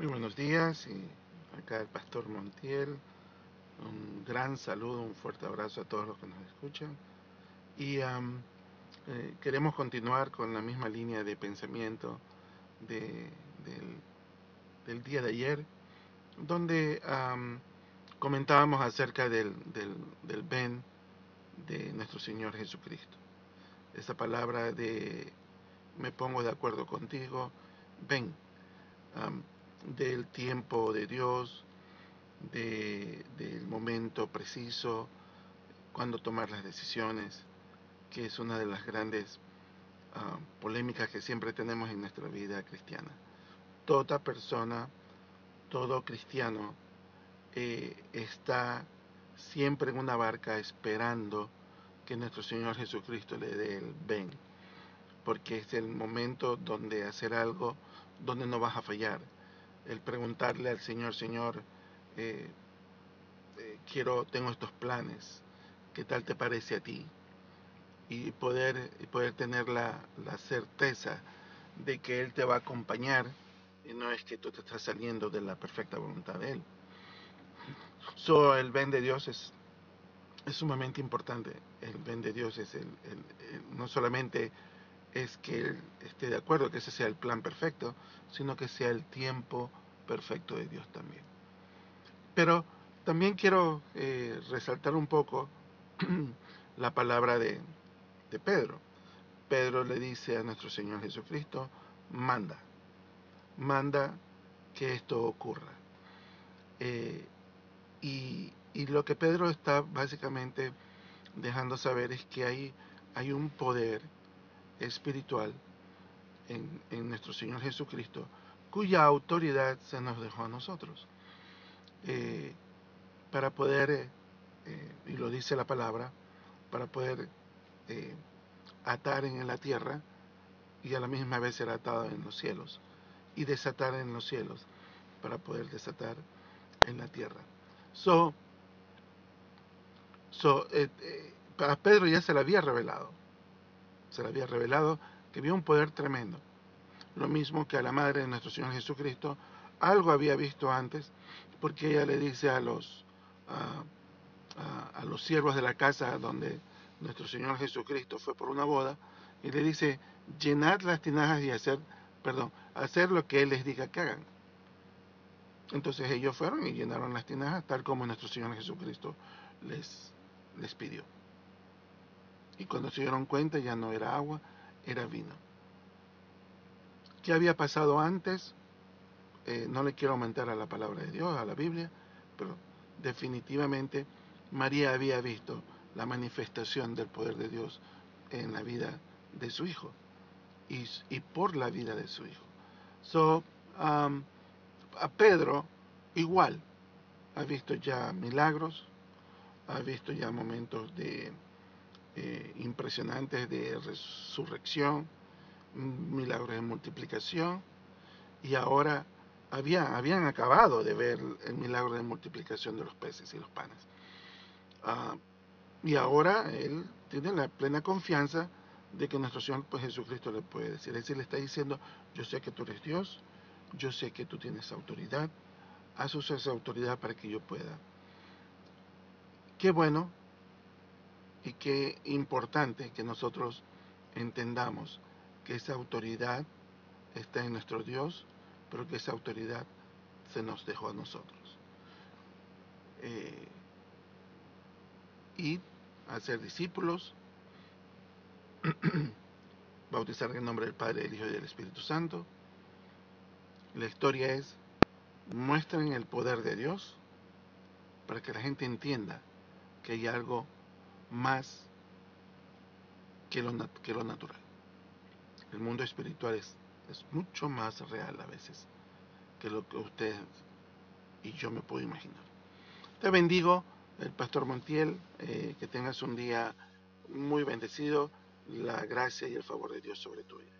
Muy buenos días y acá el pastor Montiel. Un gran saludo, un fuerte abrazo a todos los que nos escuchan. Y eh, queremos continuar con la misma línea de pensamiento de- del, del día de ayer, donde am, comentábamos acerca del, del, del ven de nuestro Señor Jesucristo. Esa palabra de me pongo de acuerdo contigo, ven, del tiempo de Dios, de, del momento preciso, cuando tomar las decisiones, que es una de las grandes ah, polémicas que siempre tenemos en nuestra vida cristiana. Toda persona, todo cristiano eh, está siempre en una barca esperando que nuestro Señor Jesucristo le dé el ven, porque es el momento donde hacer algo donde no vas a fallar. El preguntarle al Señor, Señor, eh, eh, quiero, tengo estos planes, ¿qué tal te parece a ti? Y poder, y poder tener la, la certeza de que Él te va a acompañar y no es que tú te estás saliendo de la perfecta voluntad de Él. So, el ven de Dios es, es sumamente importante. El ven de Dios es el, el- no solamente es que Él esté de acuerdo que ese sea el plan perfecto, sino que sea el tiempo perfecto de Dios también. Pero también quiero eh, resaltar un poco la palabra de, Pedro. Pedro le dice a nuestro Señor Jesucristo, manda, manda que esto ocurra. Eh, y, y lo que Pedro está básicamente dejando saber es que hay, hay un poder espiritual en, en nuestro Señor Jesucristo cuya autoridad se nos dejó a nosotros. Eh, para poder, eh, eh, y lo dice la palabra, para poder atar en la tierra y a la misma vez ser atado en los cielos y desatar en los cielos para poder desatar en la tierra. So, so, a Pedro ya se le había revelado, se le había revelado que había un poder tremendo. Lo mismo que a la madre de nuestro Señor Jesucristo, algo había visto antes, porque ella le dice a los, a, a- los siervos de la casa donde nuestro Señor Jesucristo fue por una boda, y le dice, llenad las tinajas y hacer, perdón, hacer lo que Él les diga que hagan. Entonces ellos fueron y llenaron las tinajas tal como nuestro Señor Jesucristo les, les pidió. Y cuando se dieron cuenta ya no era agua, era vino. ¿Qué había pasado antes? Eh, no le quiero aumentar a la palabra de Dios, a la Biblia, pero definitivamente María había visto la manifestación del poder de Dios en la vida de su hijo y, por la vida de su hijo. So, um, a Pedro igual ha visto ya milagros, ha visto ya momentos de eh, impresionantes de resurrección, milagros de multiplicación y ahora había, habían acabado de ver el milagro de multiplicación de los peces y los panes. Ah, y ahora él tiene la plena confianza de que nuestro Señor pues, Jesucristo le puede decir. Es decir, le está diciendo, yo sé que tú eres Dios, yo sé que tú tienes autoridad, haz uso esa autoridad para que yo pueda. Qué bueno y qué importante que nosotros entendamos que esa autoridad está en nuestro Dios, pero que esa autoridad se nos dejó a nosotros. Eh, y hacer discípulos, bautizar en el nombre del Padre, del Hijo y del Espíritu Santo. La historia es, muestren el poder de Dios para que la gente entienda que hay algo más que lo, que lo natural. El mundo espiritual es, es mucho más real a veces que lo que usted y yo me puedo imaginar. Te bendigo, el pastor Montiel, eh, que tengas un día muy bendecido, la gracia y el favor de Dios sobre tu vida.